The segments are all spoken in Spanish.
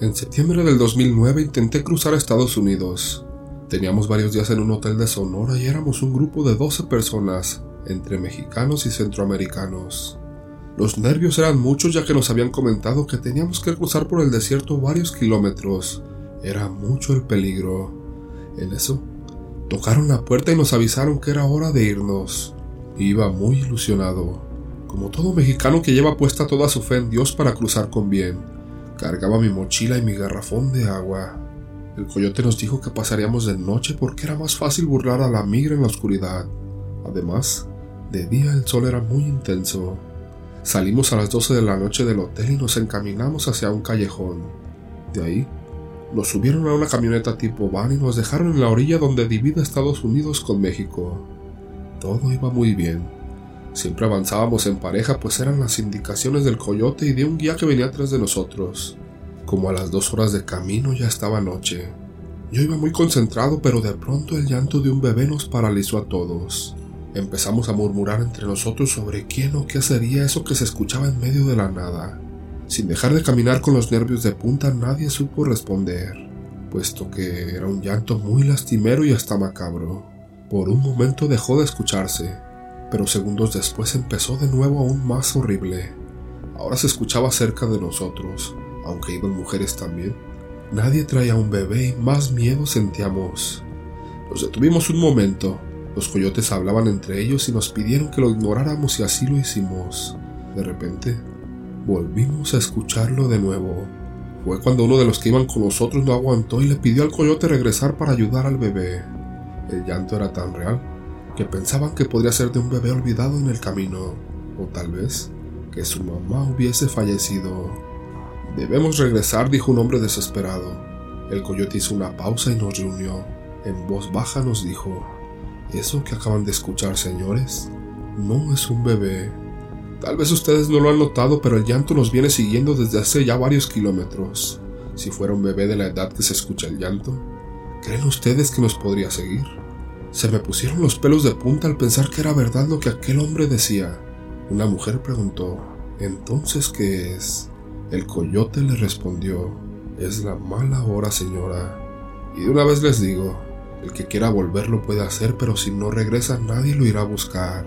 En septiembre del 2009 intenté cruzar a Estados Unidos. Teníamos varios días en un hotel de Sonora y éramos un grupo de 12 personas, entre mexicanos y centroamericanos. Los nervios eran muchos ya que nos habían comentado que teníamos que cruzar por el desierto varios kilómetros. Era mucho el peligro. En eso, tocaron la puerta y nos avisaron que era hora de irnos. Iba muy ilusionado, como todo mexicano que lleva puesta toda su fe en Dios para cruzar con bien. Cargaba mi mochila y mi garrafón de agua. El coyote nos dijo que pasaríamos de noche porque era más fácil burlar a la migra en la oscuridad. Además, de día el sol era muy intenso. Salimos a las 12 de la noche del hotel y nos encaminamos hacia un callejón. De ahí, nos subieron a una camioneta tipo van y nos dejaron en la orilla donde divide Estados Unidos con México. Todo iba muy bien. Siempre avanzábamos en pareja pues eran las indicaciones del coyote y de un guía que venía atrás de nosotros. Como a las dos horas de camino ya estaba noche. Yo iba muy concentrado, pero de pronto el llanto de un bebé nos paralizó a todos. Empezamos a murmurar entre nosotros sobre quién o qué sería eso que se escuchaba en medio de la nada. Sin dejar de caminar con los nervios de punta, nadie supo responder, puesto que era un llanto muy lastimero y hasta macabro. Por un momento dejó de escucharse, pero segundos después empezó de nuevo aún más horrible. Ahora se escuchaba cerca de nosotros, aunque iban mujeres también. Nadie traía un bebé y más miedo sentíamos. Nos detuvimos un momento. Los coyotes hablaban entre ellos y nos pidieron que lo ignoráramos y así lo hicimos. De repente, volvimos a escucharlo de nuevo. Fue cuando uno de los que iban con nosotros no aguantó y le pidió al coyote regresar para ayudar al bebé. El llanto era tan real que pensaban que podría ser de un bebé olvidado en el camino, o tal vez que su mamá hubiese fallecido. Debemos regresar, dijo un hombre desesperado. El coyote hizo una pausa y nos reunió. En voz baja nos dijo, Eso que acaban de escuchar, señores, no es un bebé. Tal vez ustedes no lo han notado, pero el llanto nos viene siguiendo desde hace ya varios kilómetros. Si fuera un bebé de la edad que se escucha el llanto, ¿creen ustedes que nos podría seguir? Se me pusieron los pelos de punta al pensar que era verdad lo que aquel hombre decía. Una mujer preguntó, ¿entonces qué es? El coyote le respondió, es la mala hora, señora. Y de una vez les digo, el que quiera volver lo puede hacer, pero si no regresa nadie lo irá a buscar.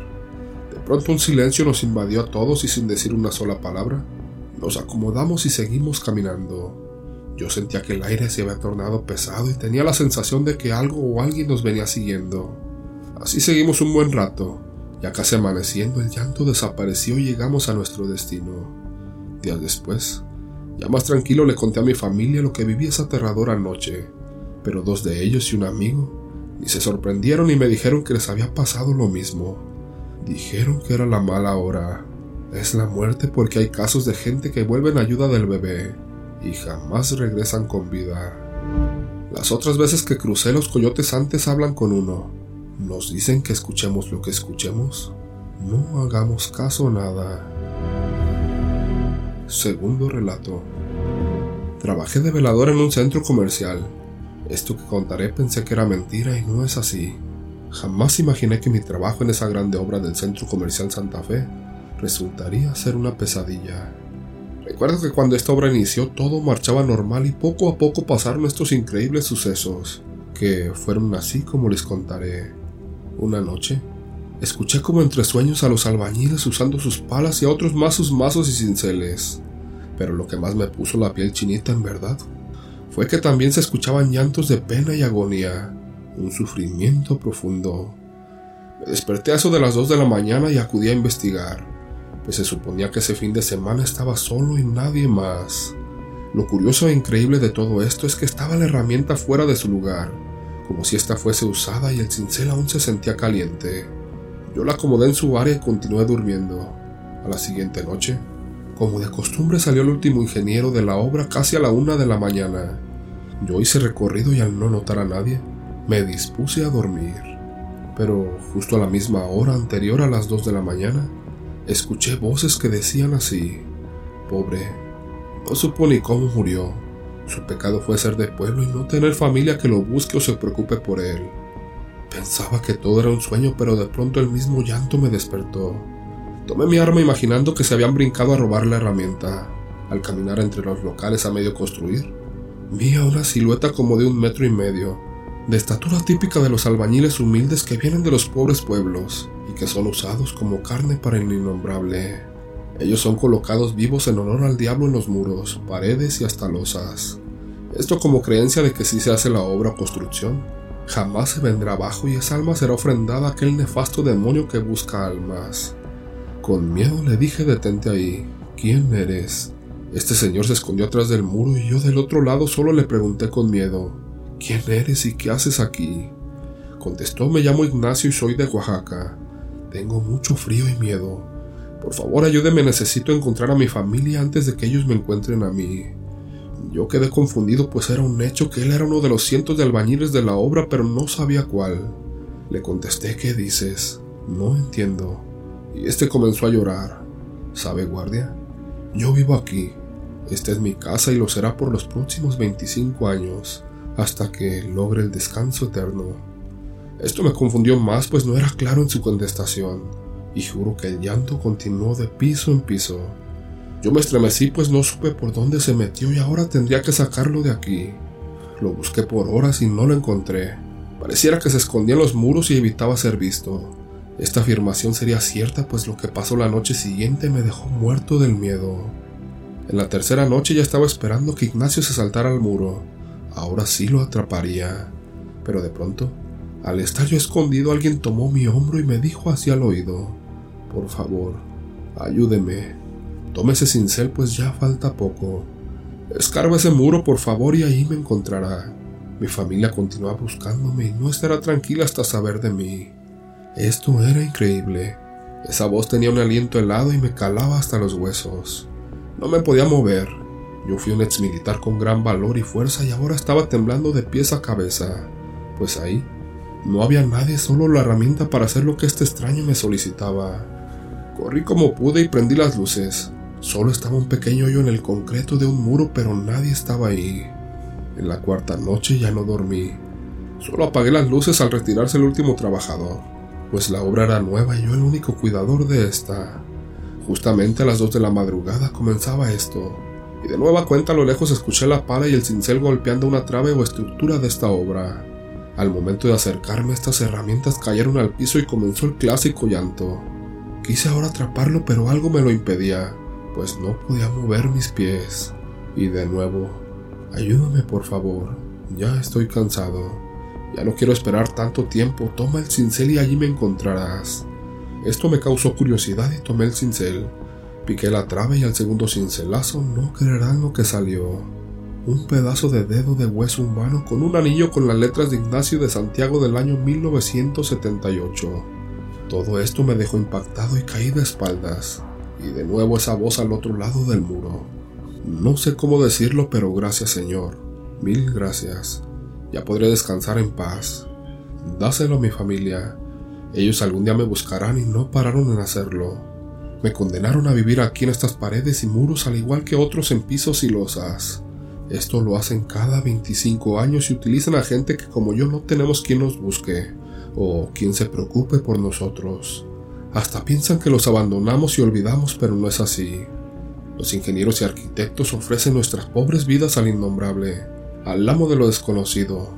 De pronto un silencio nos invadió a todos y sin decir una sola palabra, nos acomodamos y seguimos caminando. Yo sentía que el aire se había tornado pesado y tenía la sensación de que algo o alguien nos venía siguiendo. Así seguimos un buen rato. Ya casi amaneciendo el llanto desapareció y llegamos a nuestro destino. Días después, ya más tranquilo le conté a mi familia lo que viví esa aterradora noche, pero dos de ellos y un amigo ni se sorprendieron y me dijeron que les había pasado lo mismo. Dijeron que era la mala hora. Es la muerte porque hay casos de gente que vuelven ayuda del bebé y jamás regresan con vida. Las otras veces que crucé los coyotes antes hablan con uno. Nos dicen que escuchemos lo que escuchemos. No hagamos caso nada. Segundo relato. Trabajé de velador en un centro comercial. Esto que contaré pensé que era mentira y no es así. Jamás imaginé que mi trabajo en esa grande obra del centro comercial Santa Fe resultaría ser una pesadilla. Recuerdo que cuando esta obra inició todo marchaba normal y poco a poco pasaron estos increíbles sucesos, que fueron así como les contaré. Una noche, Escuché como entre sueños a los albañiles usando sus palas y a otros más sus mazos y cinceles. Pero lo que más me puso la piel chinita en verdad fue que también se escuchaban llantos de pena y agonía, un sufrimiento profundo. Me desperté a eso de las dos de la mañana y acudí a investigar, pues se suponía que ese fin de semana estaba solo y nadie más. Lo curioso e increíble de todo esto es que estaba la herramienta fuera de su lugar, como si ésta fuese usada y el cincel aún se sentía caliente. Yo la acomodé en su área y continué durmiendo. A la siguiente noche, como de costumbre, salió el último ingeniero de la obra casi a la una de la mañana. Yo hice recorrido y al no notar a nadie, me dispuse a dormir. Pero justo a la misma hora anterior a las dos de la mañana, escuché voces que decían así, pobre, no supo ni cómo murió. Su pecado fue ser de pueblo y no tener familia que lo busque o se preocupe por él. Pensaba que todo era un sueño, pero de pronto el mismo llanto me despertó. Tomé mi arma imaginando que se habían brincado a robar la herramienta. Al caminar entre los locales a medio construir, Vi a una silueta como de un metro y medio, de estatura típica de los albañiles humildes que vienen de los pobres pueblos y que son usados como carne para el innombrable. Ellos son colocados vivos en honor al diablo en los muros, paredes y hasta losas. Esto como creencia de que si se hace la obra o construcción, jamás se vendrá abajo y esa alma será ofrendada a aquel nefasto demonio que busca almas. Con miedo le dije detente ahí, ¿quién eres? Este señor se escondió atrás del muro y yo del otro lado solo le pregunté con miedo, ¿quién eres y qué haces aquí? Contestó, me llamo Ignacio y soy de Oaxaca. Tengo mucho frío y miedo. Por favor, ayúdeme, necesito encontrar a mi familia antes de que ellos me encuentren a mí. Yo quedé confundido, pues era un hecho que él era uno de los cientos de albañiles de la obra, pero no sabía cuál. Le contesté, ¿qué dices? No entiendo. Y este comenzó a llorar. ¿Sabe, guardia? Yo vivo aquí. Esta es mi casa y lo será por los próximos 25 años, hasta que logre el descanso eterno. Esto me confundió más, pues no era claro en su contestación, y juro que el llanto continuó de piso en piso. Yo me estremecí pues no supe por dónde se metió y ahora tendría que sacarlo de aquí. Lo busqué por horas y no lo encontré. Pareciera que se escondía en los muros y evitaba ser visto. Esta afirmación sería cierta pues lo que pasó la noche siguiente me dejó muerto del miedo. En la tercera noche ya estaba esperando que Ignacio se saltara al muro. Ahora sí lo atraparía. Pero de pronto, al estar yo escondido, alguien tomó mi hombro y me dijo hacia el oído, Por favor, ayúdeme. Tome ese cincel pues ya falta poco. Escarba ese muro por favor y ahí me encontrará. Mi familia continúa buscándome y no estará tranquila hasta saber de mí. Esto era increíble. Esa voz tenía un aliento helado y me calaba hasta los huesos. No me podía mover. Yo fui un ex militar con gran valor y fuerza y ahora estaba temblando de pies a cabeza. Pues ahí no había nadie, solo la herramienta para hacer lo que este extraño me solicitaba. Corrí como pude y prendí las luces. Solo estaba un pequeño hoyo en el concreto de un muro, pero nadie estaba ahí. En la cuarta noche ya no dormí. Solo apagué las luces al retirarse el último trabajador, pues la obra era nueva y yo el único cuidador de esta. Justamente a las dos de la madrugada comenzaba esto, y de nueva cuenta a lo lejos escuché la pala y el cincel golpeando una trave o estructura de esta obra. Al momento de acercarme estas herramientas cayeron al piso y comenzó el clásico llanto. Quise ahora atraparlo pero algo me lo impedía pues no podía mover mis pies. Y de nuevo, ayúdame por favor, ya estoy cansado. Ya no quiero esperar tanto tiempo, toma el cincel y allí me encontrarás. Esto me causó curiosidad y tomé el cincel. Piqué la trave y al segundo cincelazo no creerán lo que salió. Un pedazo de dedo de hueso humano con un anillo con las letras de Ignacio de Santiago del año 1978. Todo esto me dejó impactado y caí de espaldas y de nuevo esa voz al otro lado del muro. No sé cómo decirlo, pero gracias Señor, mil gracias. Ya podré descansar en paz. Dáselo a mi familia. Ellos algún día me buscarán y no pararon en hacerlo. Me condenaron a vivir aquí en estas paredes y muros al igual que otros en pisos y losas. Esto lo hacen cada 25 años y utilizan a gente que como yo no tenemos quien nos busque o quien se preocupe por nosotros. Hasta piensan que los abandonamos y olvidamos, pero no es así. Los ingenieros y arquitectos ofrecen nuestras pobres vidas al innombrable, al amo de lo desconocido.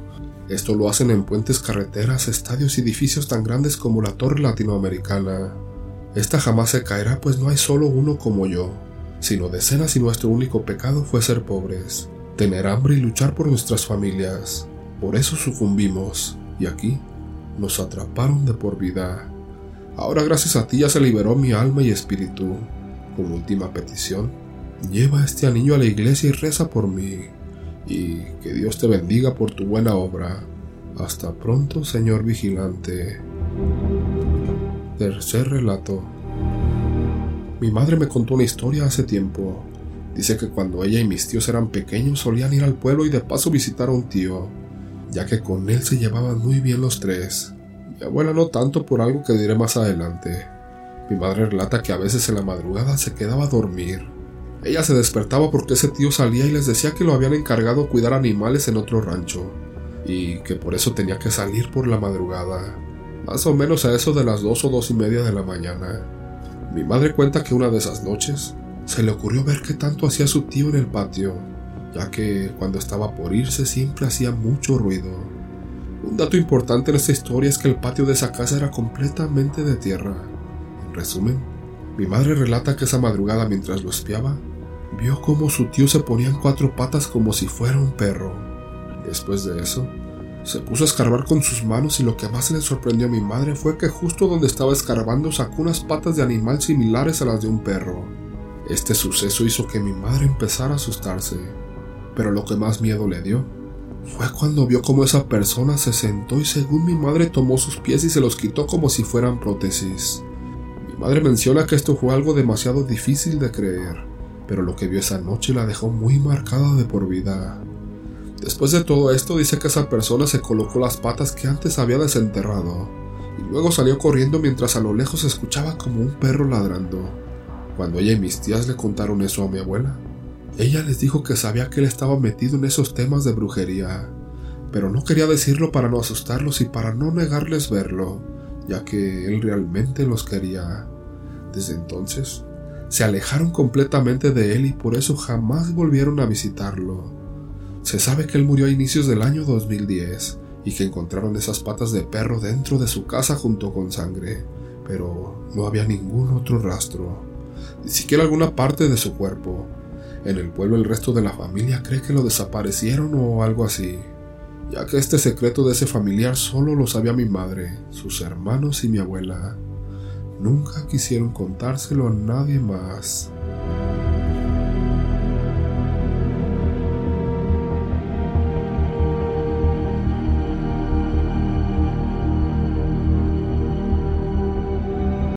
Esto lo hacen en puentes, carreteras, estadios y edificios tan grandes como la Torre Latinoamericana. Esta jamás se caerá, pues no hay solo uno como yo, sino decenas y nuestro único pecado fue ser pobres, tener hambre y luchar por nuestras familias. Por eso sucumbimos, y aquí nos atraparon de por vida. Ahora gracias a ti ya se liberó mi alma y espíritu. Como última petición, lleva a este anillo a la iglesia y reza por mí. Y que Dios te bendiga por tu buena obra. Hasta pronto, señor vigilante. Tercer relato. Mi madre me contó una historia hace tiempo. Dice que cuando ella y mis tíos eran pequeños solían ir al pueblo y de paso visitar a un tío, ya que con él se llevaban muy bien los tres. Mi abuela no tanto por algo que diré más adelante. Mi madre relata que a veces en la madrugada se quedaba a dormir. Ella se despertaba porque ese tío salía y les decía que lo habían encargado cuidar animales en otro rancho, y que por eso tenía que salir por la madrugada, más o menos a eso de las dos o dos y media de la mañana. Mi madre cuenta que una de esas noches se le ocurrió ver qué tanto hacía su tío en el patio, ya que cuando estaba por irse siempre hacía mucho ruido. Un dato importante en esta historia es que el patio de esa casa era completamente de tierra. En resumen, mi madre relata que esa madrugada mientras lo espiaba, vio cómo su tío se ponía en cuatro patas como si fuera un perro. Después de eso, se puso a escarbar con sus manos y lo que más le sorprendió a mi madre fue que justo donde estaba escarbando sacó unas patas de animal similares a las de un perro. Este suceso hizo que mi madre empezara a asustarse, pero lo que más miedo le dio fue cuando vio cómo esa persona se sentó y según mi madre tomó sus pies y se los quitó como si fueran prótesis. Mi madre menciona que esto fue algo demasiado difícil de creer, pero lo que vio esa noche la dejó muy marcada de por vida. Después de todo esto dice que esa persona se colocó las patas que antes había desenterrado y luego salió corriendo mientras a lo lejos escuchaba como un perro ladrando. Cuando ella y mis tías le contaron eso a mi abuela, ella les dijo que sabía que él estaba metido en esos temas de brujería, pero no quería decirlo para no asustarlos y para no negarles verlo, ya que él realmente los quería. Desde entonces, se alejaron completamente de él y por eso jamás volvieron a visitarlo. Se sabe que él murió a inicios del año 2010 y que encontraron esas patas de perro dentro de su casa junto con sangre, pero no había ningún otro rastro, ni siquiera alguna parte de su cuerpo. En el pueblo el resto de la familia cree que lo desaparecieron o algo así, ya que este secreto de ese familiar solo lo sabía mi madre, sus hermanos y mi abuela. Nunca quisieron contárselo a nadie más.